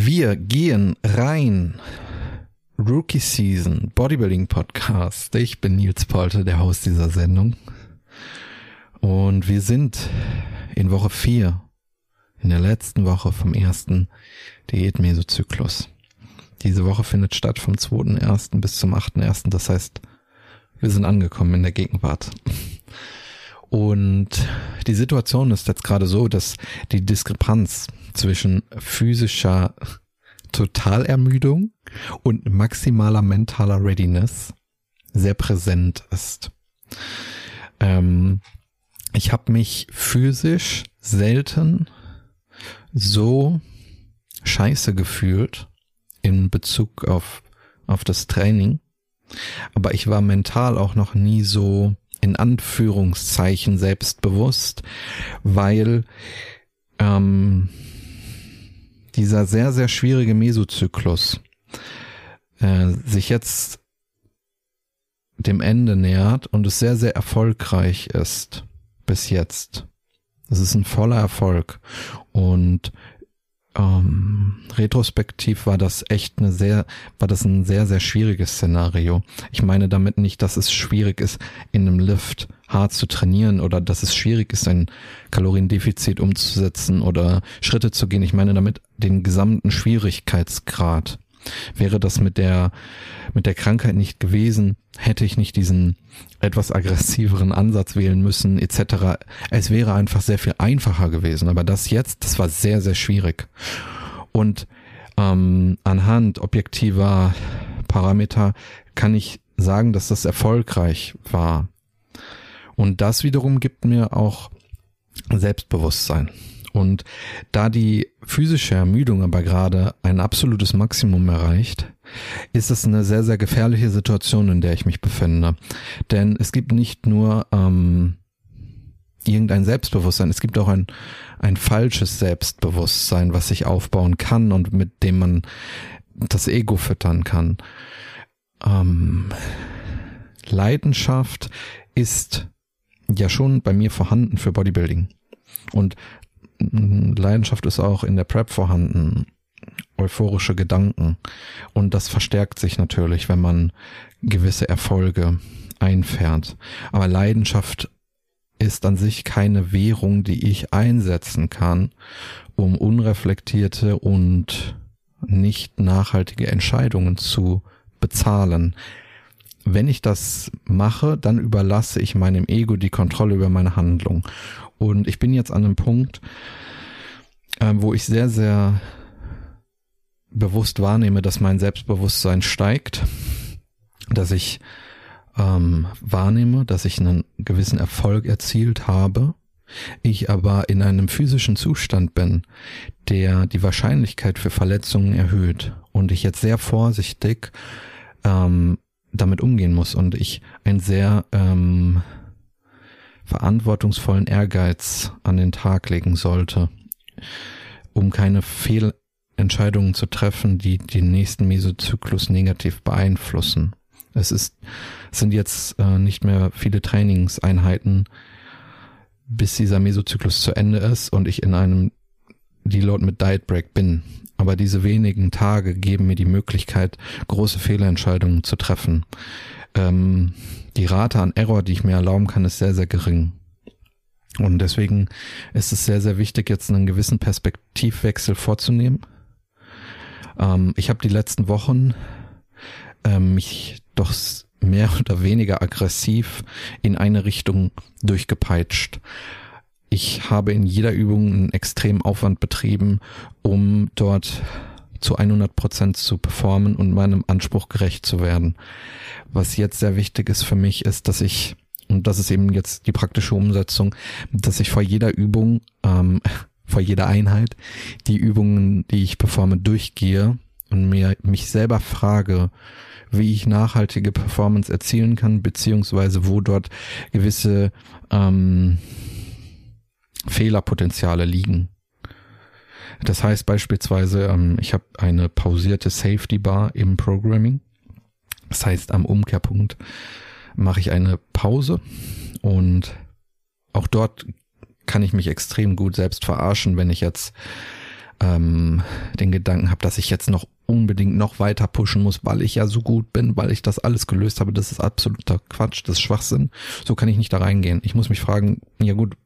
Wir gehen rein. Rookie Season Bodybuilding Podcast. Ich bin Nils Polte, der Host dieser Sendung. Und wir sind in Woche 4, in der letzten Woche vom ersten Diät-Mesozyklus. Diese Woche findet statt vom 2.1. bis zum 8.1. Das heißt, wir sind angekommen in der Gegenwart. Und die Situation ist jetzt gerade so, dass die Diskrepanz zwischen physischer Totalermüdung und maximaler mentaler Readiness sehr präsent ist. Ähm, ich habe mich physisch selten so scheiße gefühlt in Bezug auf, auf das Training, aber ich war mental auch noch nie so in Anführungszeichen selbstbewusst, weil ähm, dieser sehr, sehr schwierige Mesozyklus äh, sich jetzt dem Ende nähert und es sehr, sehr erfolgreich ist bis jetzt. Es ist ein voller Erfolg und ähm, retrospektiv war das echt eine sehr, war das ein sehr, sehr schwieriges Szenario. Ich meine damit nicht, dass es schwierig ist, in einem Lift hart zu trainieren oder dass es schwierig ist, ein Kaloriendefizit umzusetzen oder Schritte zu gehen. Ich meine damit den gesamten Schwierigkeitsgrad. Wäre das mit der, mit der Krankheit nicht gewesen, hätte ich nicht diesen etwas aggressiveren Ansatz wählen müssen, etc. Es wäre einfach sehr viel einfacher gewesen. Aber das jetzt, das war sehr, sehr schwierig. Und ähm, anhand objektiver Parameter kann ich sagen, dass das erfolgreich war. Und das wiederum gibt mir auch Selbstbewusstsein. Und da die physische Ermüdung aber gerade ein absolutes Maximum erreicht, ist es eine sehr, sehr gefährliche Situation, in der ich mich befinde. Denn es gibt nicht nur ähm, irgendein Selbstbewusstsein, es gibt auch ein, ein falsches Selbstbewusstsein, was sich aufbauen kann und mit dem man das Ego füttern kann. Ähm, Leidenschaft ist ja schon bei mir vorhanden für Bodybuilding. Und Leidenschaft ist auch in der Prep vorhanden. Euphorische Gedanken. Und das verstärkt sich natürlich, wenn man gewisse Erfolge einfährt. Aber Leidenschaft ist an sich keine Währung, die ich einsetzen kann, um unreflektierte und nicht nachhaltige Entscheidungen zu bezahlen. Wenn ich das mache, dann überlasse ich meinem Ego die Kontrolle über meine Handlung. Und ich bin jetzt an einem Punkt, äh, wo ich sehr, sehr bewusst wahrnehme, dass mein Selbstbewusstsein steigt, dass ich ähm, wahrnehme, dass ich einen gewissen Erfolg erzielt habe, ich aber in einem physischen Zustand bin, der die Wahrscheinlichkeit für Verletzungen erhöht und ich jetzt sehr vorsichtig ähm, damit umgehen muss und ich ein sehr ähm, verantwortungsvollen Ehrgeiz an den Tag legen sollte, um keine Fehlentscheidungen zu treffen, die den nächsten Mesozyklus negativ beeinflussen. Es ist, es sind jetzt äh, nicht mehr viele Trainingseinheiten, bis dieser Mesozyklus zu Ende ist und ich in einem Deload mit Diet Break bin. Aber diese wenigen Tage geben mir die Möglichkeit, große Fehlentscheidungen zu treffen. Ähm, die Rate an Error, die ich mir erlauben kann, ist sehr, sehr gering. Und deswegen ist es sehr, sehr wichtig, jetzt einen gewissen Perspektivwechsel vorzunehmen. Ähm, ich habe die letzten Wochen ähm, mich doch mehr oder weniger aggressiv in eine Richtung durchgepeitscht. Ich habe in jeder Übung einen extremen Aufwand betrieben, um dort zu 100 Prozent zu performen und meinem Anspruch gerecht zu werden. Was jetzt sehr wichtig ist für mich, ist, dass ich, und das ist eben jetzt die praktische Umsetzung, dass ich vor jeder Übung, ähm, vor jeder Einheit die Übungen, die ich performe, durchgehe und mir mich selber frage, wie ich nachhaltige Performance erzielen kann, beziehungsweise wo dort gewisse ähm, Fehlerpotenziale liegen. Das heißt beispielsweise, ähm, ich habe eine pausierte Safety Bar im Programming. Das heißt, am Umkehrpunkt mache ich eine Pause und auch dort kann ich mich extrem gut selbst verarschen, wenn ich jetzt ähm, den Gedanken habe, dass ich jetzt noch unbedingt noch weiter pushen muss, weil ich ja so gut bin, weil ich das alles gelöst habe. Das ist absoluter Quatsch, das ist Schwachsinn. So kann ich nicht da reingehen. Ich muss mich fragen, ja gut,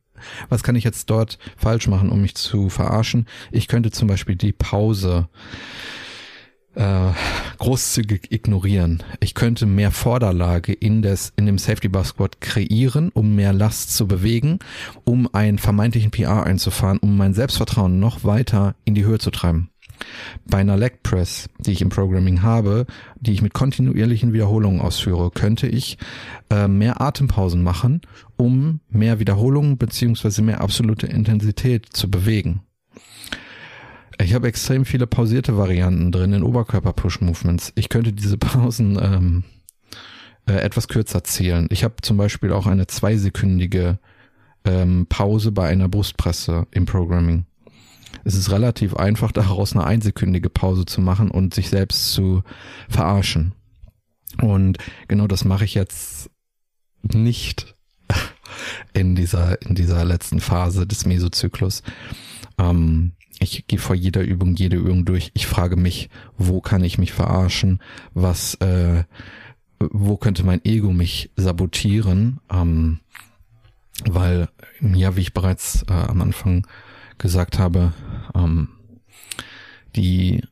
was kann ich jetzt dort falsch machen, um mich zu verarschen? Ich könnte zum Beispiel die Pause äh, großzügig ignorieren. Ich könnte mehr Vorderlage in, des, in dem Safety Bar Squat kreieren, um mehr Last zu bewegen, um einen vermeintlichen PR einzufahren, um mein Selbstvertrauen noch weiter in die Höhe zu treiben. Bei einer Leg Press, die ich im Programming habe, die ich mit kontinuierlichen Wiederholungen ausführe, könnte ich äh, mehr Atempausen machen, um mehr Wiederholungen beziehungsweise mehr absolute Intensität zu bewegen. Ich habe extrem viele pausierte Varianten drin in Oberkörper-Push-Movements. Ich könnte diese Pausen ähm, äh, etwas kürzer zählen. Ich habe zum Beispiel auch eine zweisekündige ähm, Pause bei einer Brustpresse im Programming. Es ist relativ einfach, daraus eine einsekündige Pause zu machen und sich selbst zu verarschen. Und genau das mache ich jetzt nicht in dieser, in dieser letzten Phase des Mesozyklus. Ähm, ich gehe vor jeder Übung jede Übung durch. Ich frage mich, wo kann ich mich verarschen? Was, äh, wo könnte mein Ego mich sabotieren? Ähm, weil, ja, wie ich bereits äh, am Anfang gesagt habe, ähm, die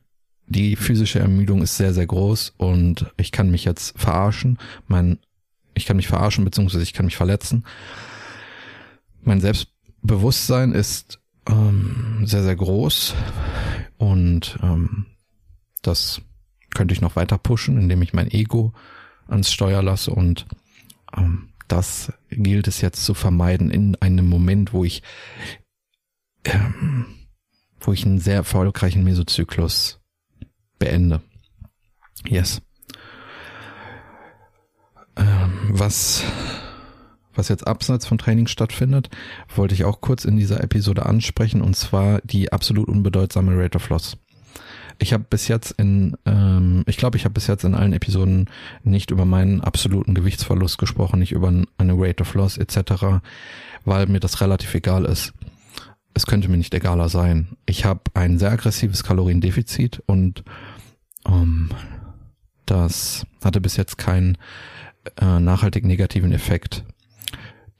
die physische Ermüdung ist sehr, sehr groß und ich kann mich jetzt verarschen. Mein, ich kann mich verarschen, beziehungsweise ich kann mich verletzen. Mein Selbstbewusstsein ist ähm, sehr, sehr groß und ähm, das könnte ich noch weiter pushen, indem ich mein Ego ans Steuer lasse und ähm, das gilt es jetzt zu vermeiden in einem Moment, wo ich ähm, wo ich einen sehr erfolgreichen Mesozyklus beende. Yes. Ähm, was was jetzt abseits von Training stattfindet, wollte ich auch kurz in dieser Episode ansprechen, und zwar die absolut unbedeutsame Rate of Loss. Ich habe bis jetzt in, ähm, ich glaube, ich habe bis jetzt in allen Episoden nicht über meinen absoluten Gewichtsverlust gesprochen, nicht über eine Rate of Loss etc., weil mir das relativ egal ist. Es könnte mir nicht egaler sein. Ich habe ein sehr aggressives Kaloriendefizit und ähm, das hatte bis jetzt keinen äh, nachhaltig negativen Effekt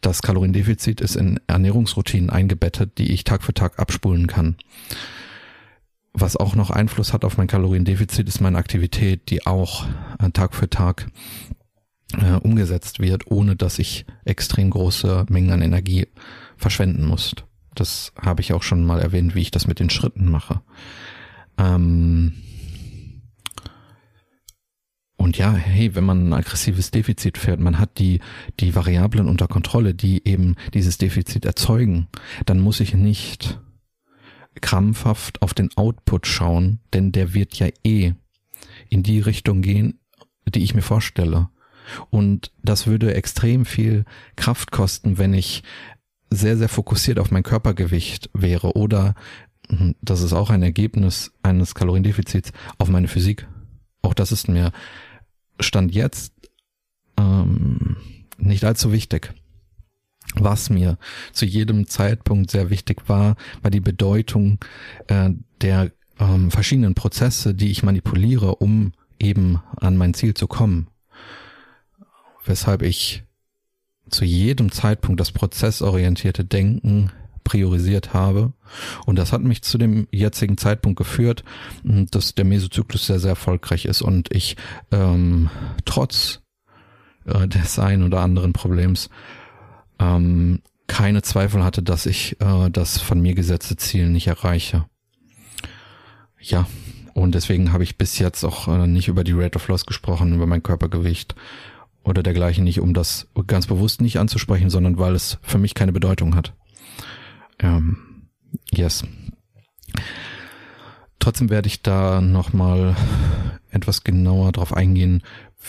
das Kaloriendefizit ist in Ernährungsroutinen eingebettet, die ich Tag für Tag abspulen kann. Was auch noch Einfluss hat auf mein Kaloriendefizit, ist meine Aktivität, die auch äh, Tag für Tag äh, umgesetzt wird, ohne dass ich extrem große Mengen an Energie verschwenden muss. Das habe ich auch schon mal erwähnt, wie ich das mit den Schritten mache. Ähm, und ja, hey, wenn man ein aggressives Defizit fährt, man hat die, die Variablen unter Kontrolle, die eben dieses Defizit erzeugen, dann muss ich nicht krampfhaft auf den Output schauen, denn der wird ja eh in die Richtung gehen, die ich mir vorstelle. Und das würde extrem viel Kraft kosten, wenn ich sehr, sehr fokussiert auf mein Körpergewicht wäre oder, hm, das ist auch ein Ergebnis eines Kaloriendefizits, auf meine Physik. Auch das ist mir Stand jetzt ähm, nicht allzu wichtig. Was mir zu jedem Zeitpunkt sehr wichtig war, war die Bedeutung äh, der ähm, verschiedenen Prozesse, die ich manipuliere, um eben an mein Ziel zu kommen. Weshalb ich zu jedem Zeitpunkt das prozessorientierte Denken priorisiert habe. Und das hat mich zu dem jetzigen Zeitpunkt geführt, dass der Mesozyklus sehr, sehr erfolgreich ist und ich ähm, trotz äh, des einen oder anderen Problems ähm, keine Zweifel hatte, dass ich äh, das von mir gesetzte Ziel nicht erreiche. Ja, und deswegen habe ich bis jetzt auch äh, nicht über die Rate of Loss gesprochen, über mein Körpergewicht oder dergleichen nicht, um das ganz bewusst nicht anzusprechen, sondern weil es für mich keine Bedeutung hat. Ähm, yes. Trotzdem werde ich da nochmal etwas genauer drauf eingehen,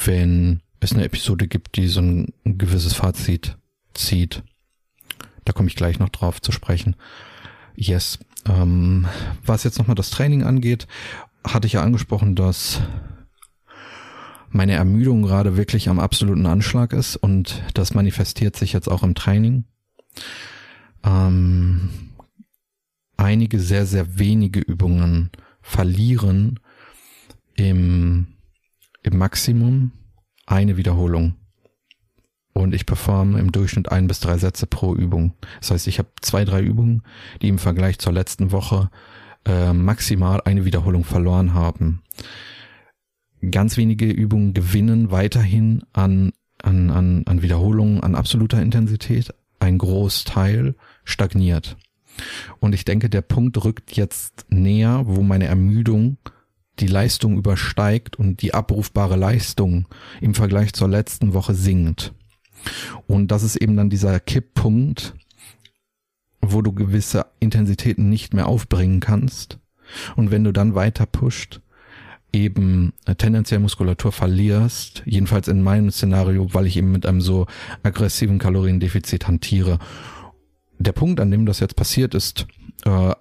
wenn es eine Episode gibt, die so ein gewisses Fazit zieht. Da komme ich gleich noch drauf zu sprechen. Yes. Ähm, was jetzt nochmal das Training angeht, hatte ich ja angesprochen, dass meine Ermüdung gerade wirklich am absoluten Anschlag ist und das manifestiert sich jetzt auch im Training. Ähm, einige sehr, sehr wenige Übungen verlieren im, im Maximum eine Wiederholung. Und ich performe im Durchschnitt ein bis drei Sätze pro Übung. Das heißt, ich habe zwei, drei Übungen, die im Vergleich zur letzten Woche äh, maximal eine Wiederholung verloren haben. Ganz wenige Übungen gewinnen weiterhin an, an, an, an Wiederholungen, an absoluter Intensität. Ein Großteil stagniert. Und ich denke, der Punkt rückt jetzt näher, wo meine Ermüdung die Leistung übersteigt und die abrufbare Leistung im Vergleich zur letzten Woche sinkt. Und das ist eben dann dieser Kipppunkt, wo du gewisse Intensitäten nicht mehr aufbringen kannst. Und wenn du dann weiter pusht, eben tendenziell Muskulatur verlierst, jedenfalls in meinem Szenario, weil ich eben mit einem so aggressiven Kaloriendefizit hantiere. Der Punkt, an dem das jetzt passiert, ist äh,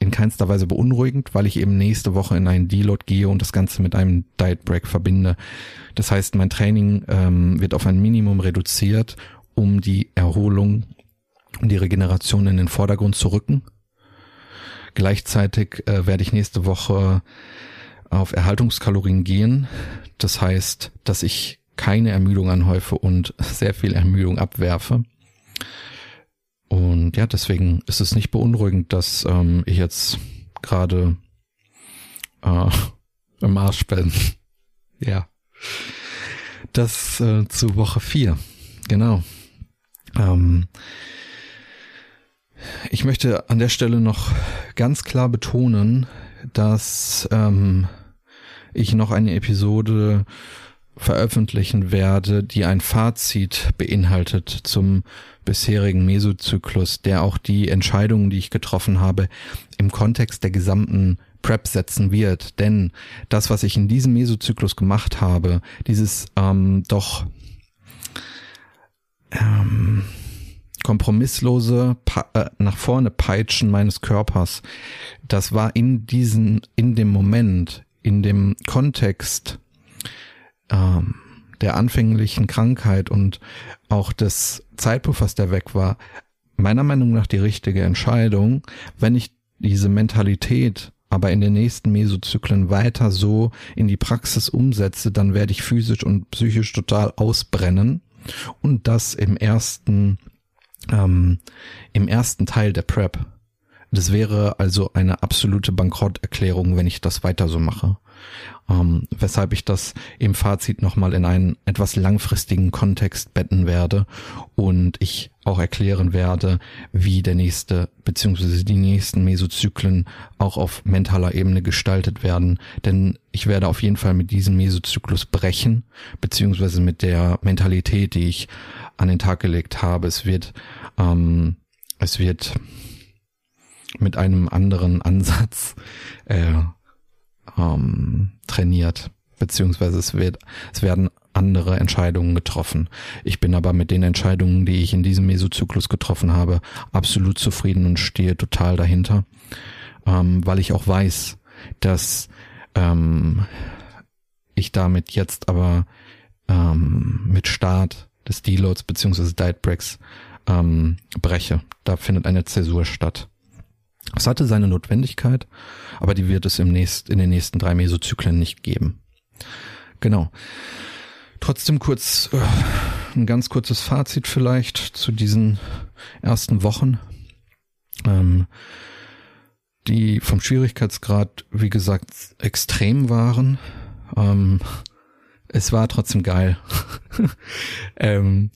in keinster Weise beunruhigend, weil ich eben nächste Woche in einen Deload gehe und das Ganze mit einem Diet Break verbinde. Das heißt, mein Training ähm, wird auf ein Minimum reduziert, um die Erholung und die Regeneration in den Vordergrund zu rücken. Gleichzeitig äh, werde ich nächste Woche auf Erhaltungskalorien gehen. Das heißt, dass ich keine Ermüdung anhäufe und sehr viel Ermüdung abwerfe. Und ja, deswegen ist es nicht beunruhigend, dass ähm, ich jetzt gerade äh, im Arsch bin. ja. Das äh, zu Woche vier. Genau. Ähm, ich möchte an der Stelle noch ganz klar betonen, dass ähm, ich noch eine Episode veröffentlichen werde, die ein Fazit beinhaltet zum bisherigen Mesozyklus, der auch die Entscheidungen, die ich getroffen habe, im Kontext der gesamten Prep setzen wird. Denn das, was ich in diesem Mesozyklus gemacht habe, dieses ähm, doch ähm, kompromisslose pa äh, nach vorne peitschen meines Körpers, das war in diesen, in dem Moment, in dem Kontext ähm, der anfänglichen Krankheit und auch des Zeitpuffers, der weg war, meiner Meinung nach die richtige Entscheidung, wenn ich diese Mentalität aber in den nächsten Mesozyklen weiter so in die Praxis umsetze, dann werde ich physisch und psychisch total ausbrennen und das im ersten ähm, im ersten Teil der Prep. Das wäre also eine absolute Bankrotterklärung, wenn ich das weiter so mache ähm, weshalb ich das im Fazit nochmal in einen etwas langfristigen Kontext betten werde und ich auch erklären werde, wie der nächste beziehungsweise die nächsten Mesozyklen auch auf mentaler Ebene gestaltet werden. Denn ich werde auf jeden Fall mit diesem Mesozyklus brechen, beziehungsweise mit der Mentalität, die ich an den Tag gelegt habe. Es wird, ähm, es wird mit einem anderen Ansatz äh, ähm, trainiert, beziehungsweise es wird, es werden andere Entscheidungen getroffen. Ich bin aber mit den Entscheidungen, die ich in diesem Mesozyklus getroffen habe, absolut zufrieden und stehe total dahinter, ähm, weil ich auch weiß, dass ähm, ich damit jetzt aber ähm, mit Start des Deloads beziehungsweise Diet Breaks ähm, breche. Da findet eine Zäsur statt. Es hatte seine Notwendigkeit, aber die wird es im nächst, in den nächsten drei Mesozyklen nicht geben. Genau. Trotzdem kurz, äh, ein ganz kurzes Fazit vielleicht zu diesen ersten Wochen. Ähm, die vom Schwierigkeitsgrad, wie gesagt, extrem waren. Ähm, es war trotzdem geil. ähm,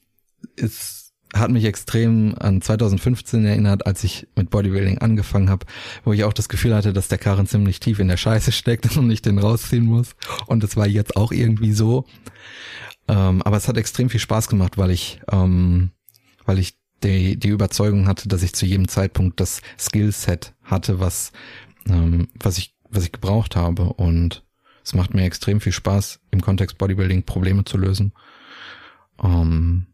es hat mich extrem an 2015 erinnert, als ich mit Bodybuilding angefangen habe, wo ich auch das Gefühl hatte, dass der Karren ziemlich tief in der Scheiße steckt und ich den rausziehen muss. Und das war jetzt auch irgendwie so. Ähm, aber es hat extrem viel Spaß gemacht, weil ich, ähm, weil ich die, die Überzeugung hatte, dass ich zu jedem Zeitpunkt das Skillset hatte, was, ähm, was ich, was ich gebraucht habe. Und es macht mir extrem viel Spaß, im Kontext Bodybuilding Probleme zu lösen. Ähm,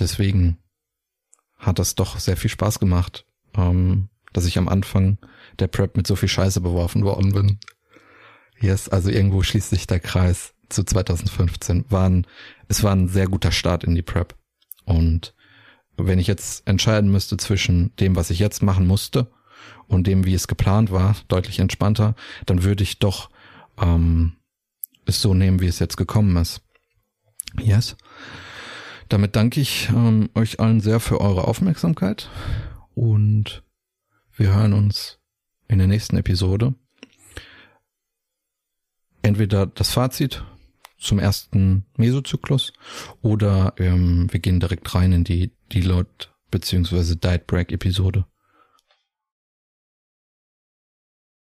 deswegen hat das doch sehr viel Spaß gemacht, ähm, dass ich am Anfang der Prep mit so viel Scheiße beworfen worden bin. Yes, also irgendwo schließt sich der Kreis zu 2015. War ein, es war ein sehr guter Start in die Prep. Und wenn ich jetzt entscheiden müsste zwischen dem, was ich jetzt machen musste und dem, wie es geplant war, deutlich entspannter, dann würde ich doch ähm, es so nehmen, wie es jetzt gekommen ist. Yes. Damit danke ich ähm, euch allen sehr für eure Aufmerksamkeit und wir hören uns in der nächsten Episode. Entweder das Fazit zum ersten Mesozyklus oder ähm, wir gehen direkt rein in die Deload beziehungsweise Diet Break Episode.